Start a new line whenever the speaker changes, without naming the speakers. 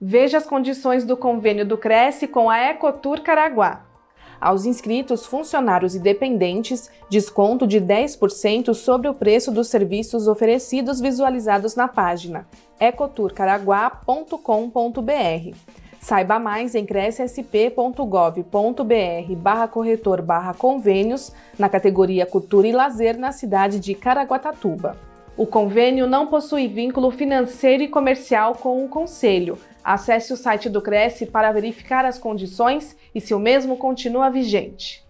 Veja as condições do convênio do Cresce com a Ecotour Caraguá. Aos inscritos, funcionários e dependentes, desconto de 10% sobre o preço dos serviços oferecidos visualizados na página ecoturcaraguá.com.br. Saiba mais em crescsp.gov.br barra corretor barra convênios na categoria Cultura e Lazer na cidade de Caraguatatuba. O convênio não possui vínculo financeiro e comercial com o Conselho, Acesse o site do Cresce para verificar as condições e se o mesmo continua vigente.